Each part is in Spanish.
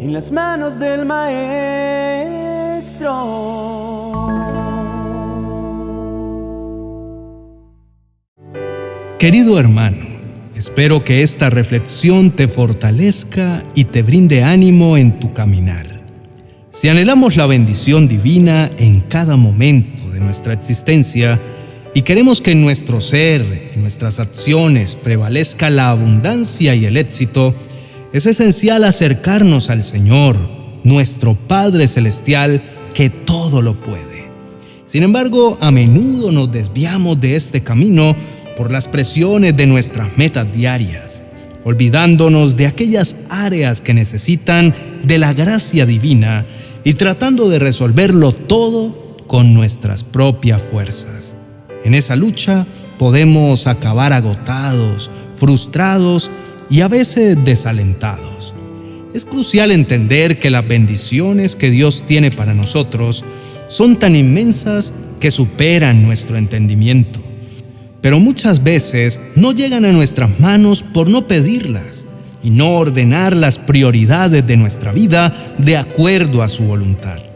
en las manos del Maestro. Querido hermano, espero que esta reflexión te fortalezca y te brinde ánimo en tu caminar. Si anhelamos la bendición divina en cada momento de nuestra existencia y queremos que en nuestro ser, en nuestras acciones, prevalezca la abundancia y el éxito, es esencial acercarnos al Señor, nuestro Padre Celestial, que todo lo puede. Sin embargo, a menudo nos desviamos de este camino por las presiones de nuestras metas diarias, olvidándonos de aquellas áreas que necesitan de la gracia divina y tratando de resolverlo todo con nuestras propias fuerzas. En esa lucha podemos acabar agotados, frustrados y a veces desalentados. Es crucial entender que las bendiciones que Dios tiene para nosotros son tan inmensas que superan nuestro entendimiento. Pero muchas veces no llegan a nuestras manos por no pedirlas y no ordenar las prioridades de nuestra vida de acuerdo a su voluntad.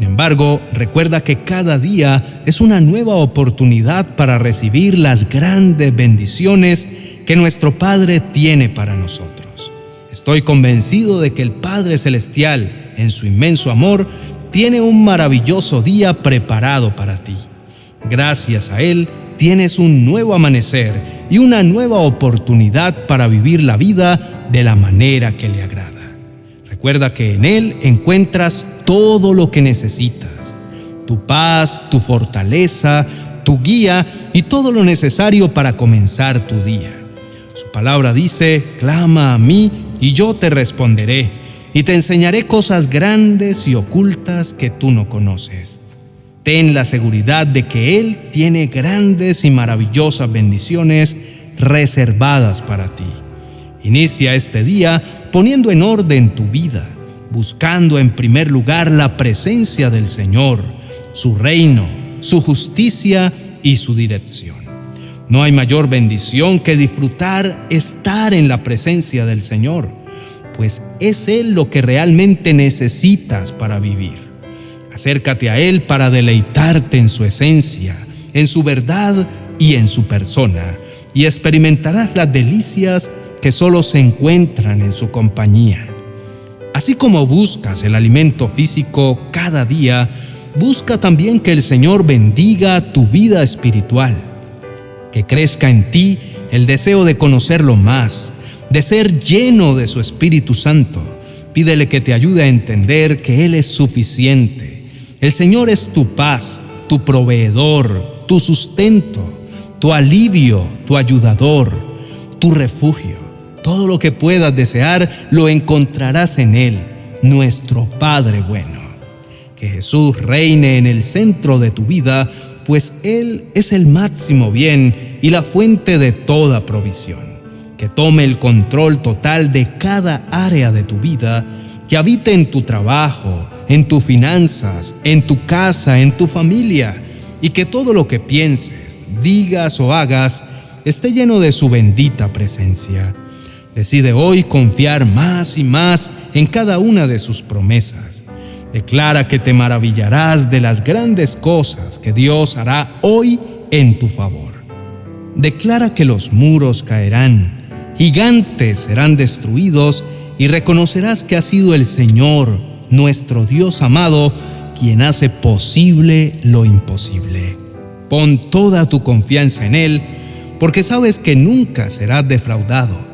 Sin embargo, recuerda que cada día es una nueva oportunidad para recibir las grandes bendiciones que nuestro Padre tiene para nosotros. Estoy convencido de que el Padre Celestial, en su inmenso amor, tiene un maravilloso día preparado para ti. Gracias a Él tienes un nuevo amanecer y una nueva oportunidad para vivir la vida de la manera que le agrada. Recuerda que en Él encuentras todo lo que necesitas, tu paz, tu fortaleza, tu guía y todo lo necesario para comenzar tu día. Su palabra dice, clama a mí y yo te responderé, y te enseñaré cosas grandes y ocultas que tú no conoces. Ten la seguridad de que Él tiene grandes y maravillosas bendiciones reservadas para ti. Inicia este día poniendo en orden tu vida, buscando en primer lugar la presencia del Señor, su reino, su justicia y su dirección. No hay mayor bendición que disfrutar estar en la presencia del Señor, pues es Él lo que realmente necesitas para vivir. Acércate a Él para deleitarte en su esencia, en su verdad y en su persona, y experimentarás las delicias que solo se encuentran en su compañía. Así como buscas el alimento físico cada día, busca también que el Señor bendiga tu vida espiritual que crezca en ti el deseo de conocerlo más, de ser lleno de su Espíritu Santo. Pídele que te ayude a entender que Él es suficiente. El Señor es tu paz, tu proveedor, tu sustento, tu alivio, tu ayudador, tu refugio. Todo lo que puedas desear lo encontrarás en Él, nuestro Padre bueno. Que Jesús reine en el centro de tu vida pues Él es el máximo bien y la fuente de toda provisión. Que tome el control total de cada área de tu vida, que habite en tu trabajo, en tus finanzas, en tu casa, en tu familia, y que todo lo que pienses, digas o hagas esté lleno de su bendita presencia. Decide hoy confiar más y más en cada una de sus promesas Declara que te maravillarás de las grandes cosas que Dios hará hoy en tu favor. Declara que los muros caerán, gigantes serán destruidos y reconocerás que ha sido el Señor, nuestro Dios amado, quien hace posible lo imposible. Pon toda tu confianza en Él, porque sabes que nunca serás defraudado.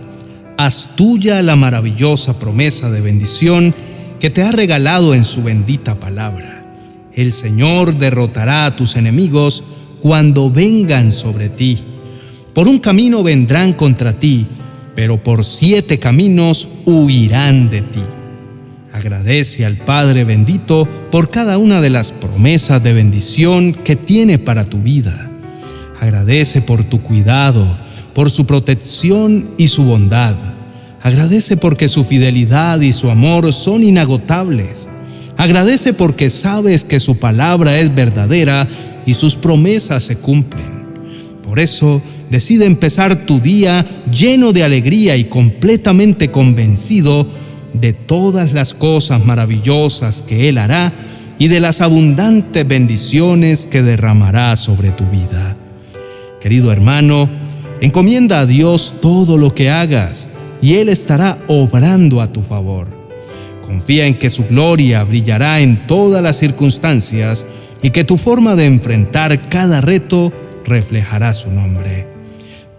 Haz tuya la maravillosa promesa de bendición que te ha regalado en su bendita palabra. El Señor derrotará a tus enemigos cuando vengan sobre ti. Por un camino vendrán contra ti, pero por siete caminos huirán de ti. Agradece al Padre bendito por cada una de las promesas de bendición que tiene para tu vida. Agradece por tu cuidado, por su protección y su bondad Agradece porque su fidelidad y su amor son inagotables. Agradece porque sabes que su palabra es verdadera y sus promesas se cumplen. Por eso, decide empezar tu día lleno de alegría y completamente convencido de todas las cosas maravillosas que Él hará y de las abundantes bendiciones que derramará sobre tu vida. Querido hermano, encomienda a Dios todo lo que hagas y Él estará obrando a tu favor. Confía en que su gloria brillará en todas las circunstancias y que tu forma de enfrentar cada reto reflejará su nombre.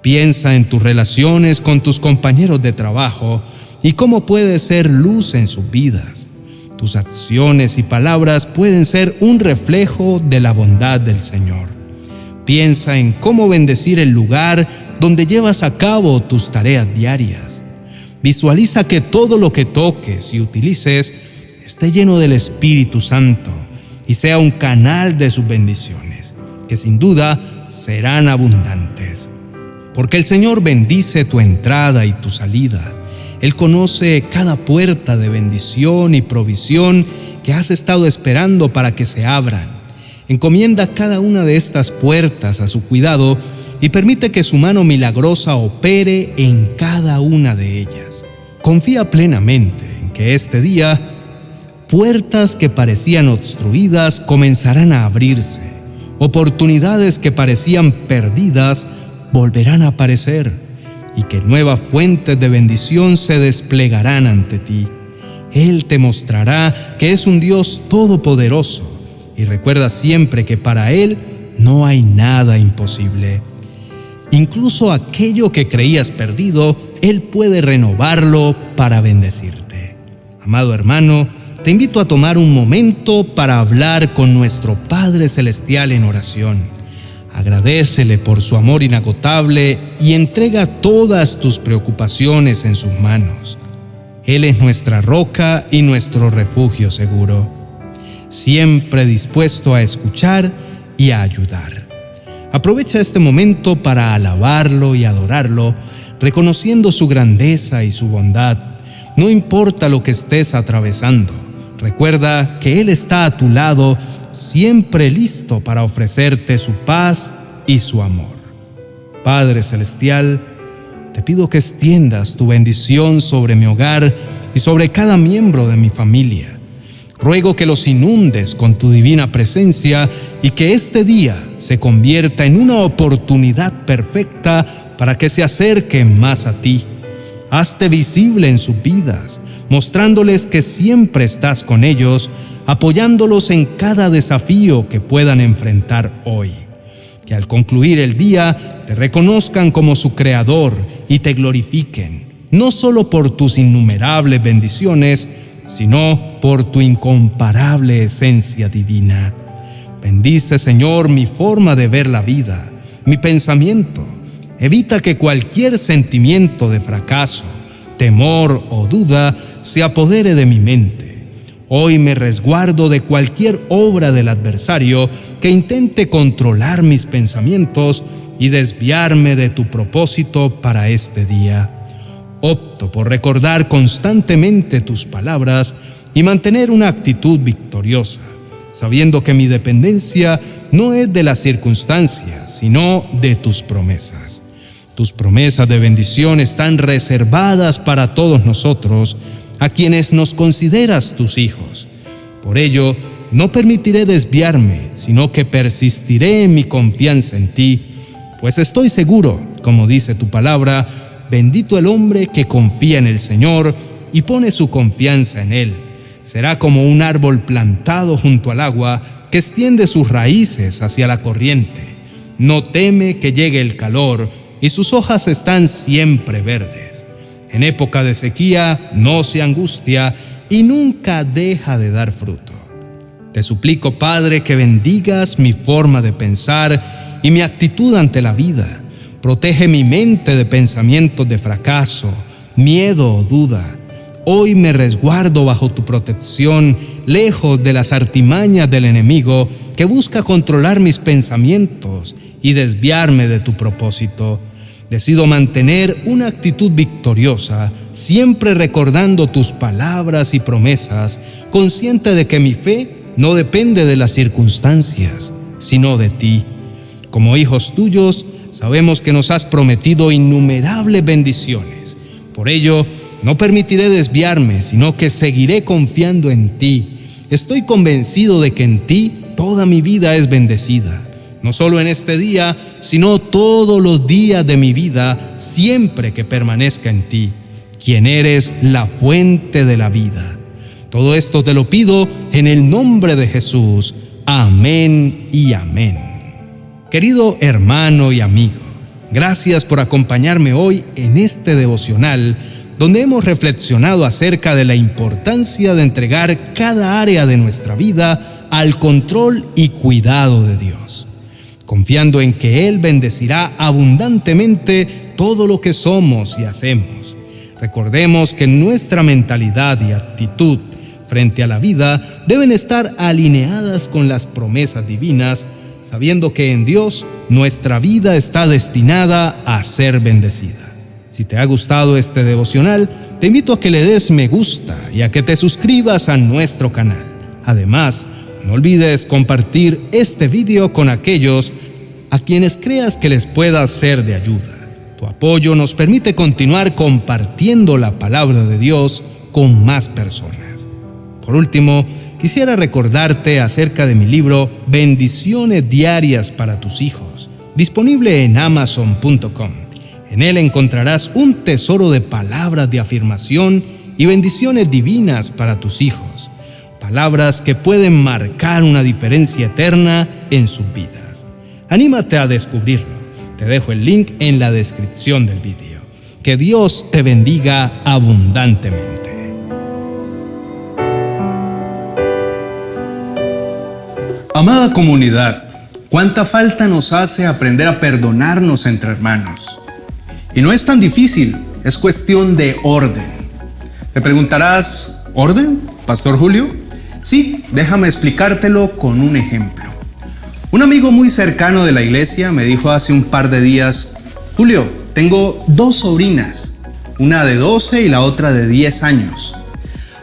Piensa en tus relaciones con tus compañeros de trabajo y cómo puede ser luz en sus vidas. Tus acciones y palabras pueden ser un reflejo de la bondad del Señor. Piensa en cómo bendecir el lugar donde llevas a cabo tus tareas diarias. Visualiza que todo lo que toques y utilices esté lleno del Espíritu Santo y sea un canal de sus bendiciones, que sin duda serán abundantes. Porque el Señor bendice tu entrada y tu salida. Él conoce cada puerta de bendición y provisión que has estado esperando para que se abran. Encomienda cada una de estas puertas a su cuidado y permite que su mano milagrosa opere en cada una de ellas. Confía plenamente en que este día puertas que parecían obstruidas comenzarán a abrirse, oportunidades que parecían perdidas volverán a aparecer y que nuevas fuentes de bendición se desplegarán ante ti. Él te mostrará que es un Dios todopoderoso y recuerda siempre que para Él no hay nada imposible. Incluso aquello que creías perdido, Él puede renovarlo para bendecirte. Amado hermano, te invito a tomar un momento para hablar con nuestro Padre Celestial en oración. Agradecele por su amor inagotable y entrega todas tus preocupaciones en sus manos. Él es nuestra roca y nuestro refugio seguro, siempre dispuesto a escuchar y a ayudar. Aprovecha este momento para alabarlo y adorarlo, reconociendo su grandeza y su bondad, no importa lo que estés atravesando. Recuerda que Él está a tu lado, siempre listo para ofrecerte su paz y su amor. Padre Celestial, te pido que extiendas tu bendición sobre mi hogar y sobre cada miembro de mi familia. Ruego que los inundes con tu divina presencia y que este día se convierta en una oportunidad perfecta para que se acerquen más a ti. Hazte visible en sus vidas, mostrándoles que siempre estás con ellos, apoyándolos en cada desafío que puedan enfrentar hoy. Que al concluir el día te reconozcan como su creador y te glorifiquen, no solo por tus innumerables bendiciones, sino por tu incomparable esencia divina. Bendice, Señor, mi forma de ver la vida, mi pensamiento. Evita que cualquier sentimiento de fracaso, temor o duda se apodere de mi mente. Hoy me resguardo de cualquier obra del adversario que intente controlar mis pensamientos y desviarme de tu propósito para este día. Por recordar constantemente tus palabras y mantener una actitud victoriosa, sabiendo que mi dependencia no es de las circunstancias, sino de tus promesas. Tus promesas de bendición están reservadas para todos nosotros, a quienes nos consideras tus hijos. Por ello, no permitiré desviarme, sino que persistiré en mi confianza en ti, pues estoy seguro, como dice tu palabra, Bendito el hombre que confía en el Señor y pone su confianza en Él. Será como un árbol plantado junto al agua que extiende sus raíces hacia la corriente. No teme que llegue el calor y sus hojas están siempre verdes. En época de sequía no se angustia y nunca deja de dar fruto. Te suplico, Padre, que bendigas mi forma de pensar y mi actitud ante la vida Protege mi mente de pensamientos de fracaso, miedo o duda. Hoy me resguardo bajo tu protección, lejos de las artimañas del enemigo que busca controlar mis pensamientos y desviarme de tu propósito. Decido mantener una actitud victoriosa, siempre recordando tus palabras y promesas, consciente de que mi fe no depende de las circunstancias, sino de ti. Como hijos tuyos, Sabemos que nos has prometido innumerables bendiciones. Por ello, no permitiré desviarme, sino que seguiré confiando en ti. Estoy convencido de que en ti toda mi vida es bendecida. No solo en este día, sino todos los días de mi vida, siempre que permanezca en ti, quien eres la fuente de la vida. Todo esto te lo pido en el nombre de Jesús. Amén y amén. Querido hermano y amigo, gracias por acompañarme hoy en este devocional donde hemos reflexionado acerca de la importancia de entregar cada área de nuestra vida al control y cuidado de Dios, confiando en que Él bendecirá abundantemente todo lo que somos y hacemos. Recordemos que nuestra mentalidad y actitud frente a la vida deben estar alineadas con las promesas divinas, sabiendo que en Dios nuestra vida está destinada a ser bendecida. Si te ha gustado este devocional, te invito a que le des me gusta y a que te suscribas a nuestro canal. Además, no olvides compartir este video con aquellos a quienes creas que les pueda ser de ayuda. Tu apoyo nos permite continuar compartiendo la palabra de Dios con más personas. Por último, quisiera recordarte acerca de mi libro Bendiciones Diarias para tus hijos, disponible en amazon.com. En él encontrarás un tesoro de palabras de afirmación y bendiciones divinas para tus hijos, palabras que pueden marcar una diferencia eterna en sus vidas. Anímate a descubrirlo. Te dejo el link en la descripción del vídeo. Que Dios te bendiga abundantemente. Amada comunidad, cuánta falta nos hace aprender a perdonarnos entre hermanos. Y no es tan difícil, es cuestión de orden. Te preguntarás, ¿orden, Pastor Julio? Sí, déjame explicártelo con un ejemplo. Un amigo muy cercano de la iglesia me dijo hace un par de días, Julio, tengo dos sobrinas, una de 12 y la otra de 10 años.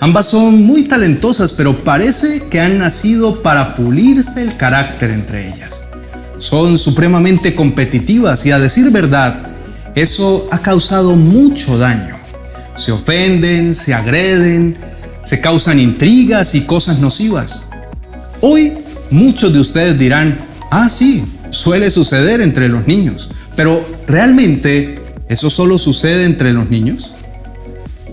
Ambas son muy talentosas, pero parece que han nacido para pulirse el carácter entre ellas. Son supremamente competitivas y a decir verdad, eso ha causado mucho daño. Se ofenden, se agreden, se causan intrigas y cosas nocivas. Hoy muchos de ustedes dirán, ah sí, suele suceder entre los niños, pero ¿realmente eso solo sucede entre los niños?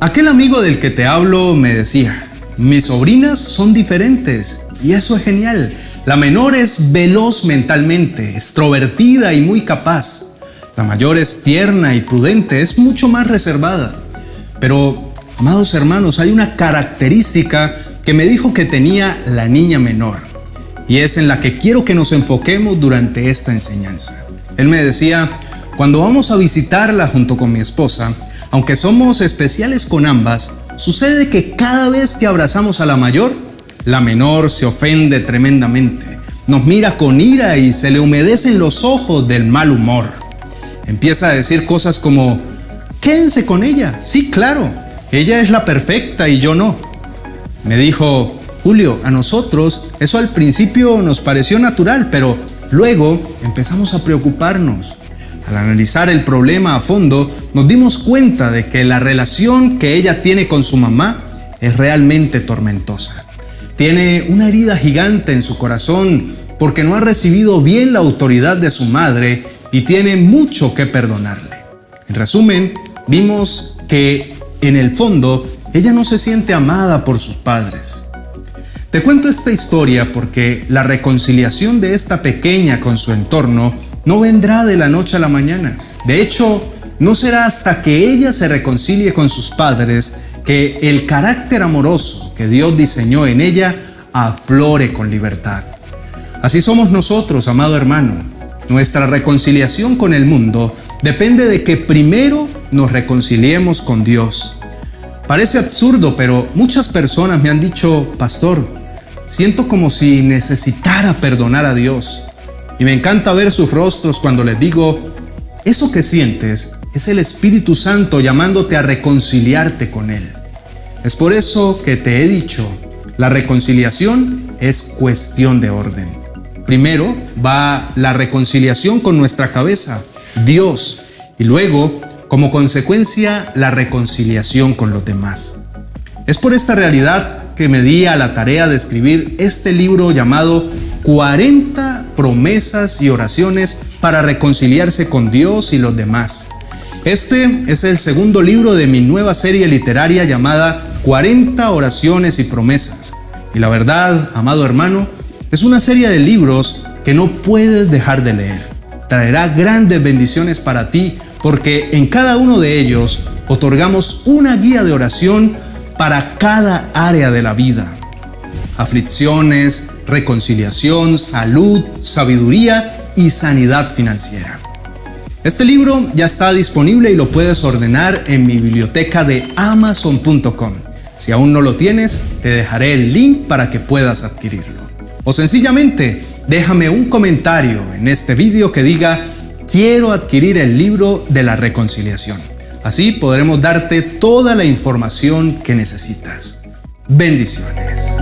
Aquel amigo del que te hablo me decía, mis sobrinas son diferentes y eso es genial. La menor es veloz mentalmente, extrovertida y muy capaz. La mayor es tierna y prudente, es mucho más reservada. Pero, amados hermanos, hay una característica que me dijo que tenía la niña menor y es en la que quiero que nos enfoquemos durante esta enseñanza. Él me decía, cuando vamos a visitarla junto con mi esposa, aunque somos especiales con ambas, sucede que cada vez que abrazamos a la mayor, la menor se ofende tremendamente. Nos mira con ira y se le humedecen los ojos del mal humor. Empieza a decir cosas como, quédense con ella. Sí, claro, ella es la perfecta y yo no. Me dijo, Julio, a nosotros eso al principio nos pareció natural, pero luego empezamos a preocuparnos. Al analizar el problema a fondo, nos dimos cuenta de que la relación que ella tiene con su mamá es realmente tormentosa. Tiene una herida gigante en su corazón porque no ha recibido bien la autoridad de su madre y tiene mucho que perdonarle. En resumen, vimos que en el fondo ella no se siente amada por sus padres. Te cuento esta historia porque la reconciliación de esta pequeña con su entorno no vendrá de la noche a la mañana. De hecho, no será hasta que ella se reconcilie con sus padres que el carácter amoroso que Dios diseñó en ella aflore con libertad. Así somos nosotros, amado hermano. Nuestra reconciliación con el mundo depende de que primero nos reconciliemos con Dios. Parece absurdo, pero muchas personas me han dicho, pastor, siento como si necesitara perdonar a Dios. Y me encanta ver sus rostros cuando les digo, eso que sientes es el Espíritu Santo llamándote a reconciliarte con Él. Es por eso que te he dicho, la reconciliación es cuestión de orden. Primero va la reconciliación con nuestra cabeza, Dios, y luego como consecuencia la reconciliación con los demás. Es por esta realidad que me di a la tarea de escribir este libro llamado 40 promesas y oraciones para reconciliarse con Dios y los demás. Este es el segundo libro de mi nueva serie literaria llamada 40 oraciones y promesas. Y la verdad, amado hermano, es una serie de libros que no puedes dejar de leer. Traerá grandes bendiciones para ti porque en cada uno de ellos otorgamos una guía de oración para cada área de la vida. Aflicciones, reconciliación, salud, sabiduría y sanidad financiera. Este libro ya está disponible y lo puedes ordenar en mi biblioteca de amazon.com. Si aún no lo tienes, te dejaré el link para que puedas adquirirlo. O sencillamente, déjame un comentario en este vídeo que diga quiero adquirir el libro de la reconciliación. Así podremos darte toda la información que necesitas. Bendiciones.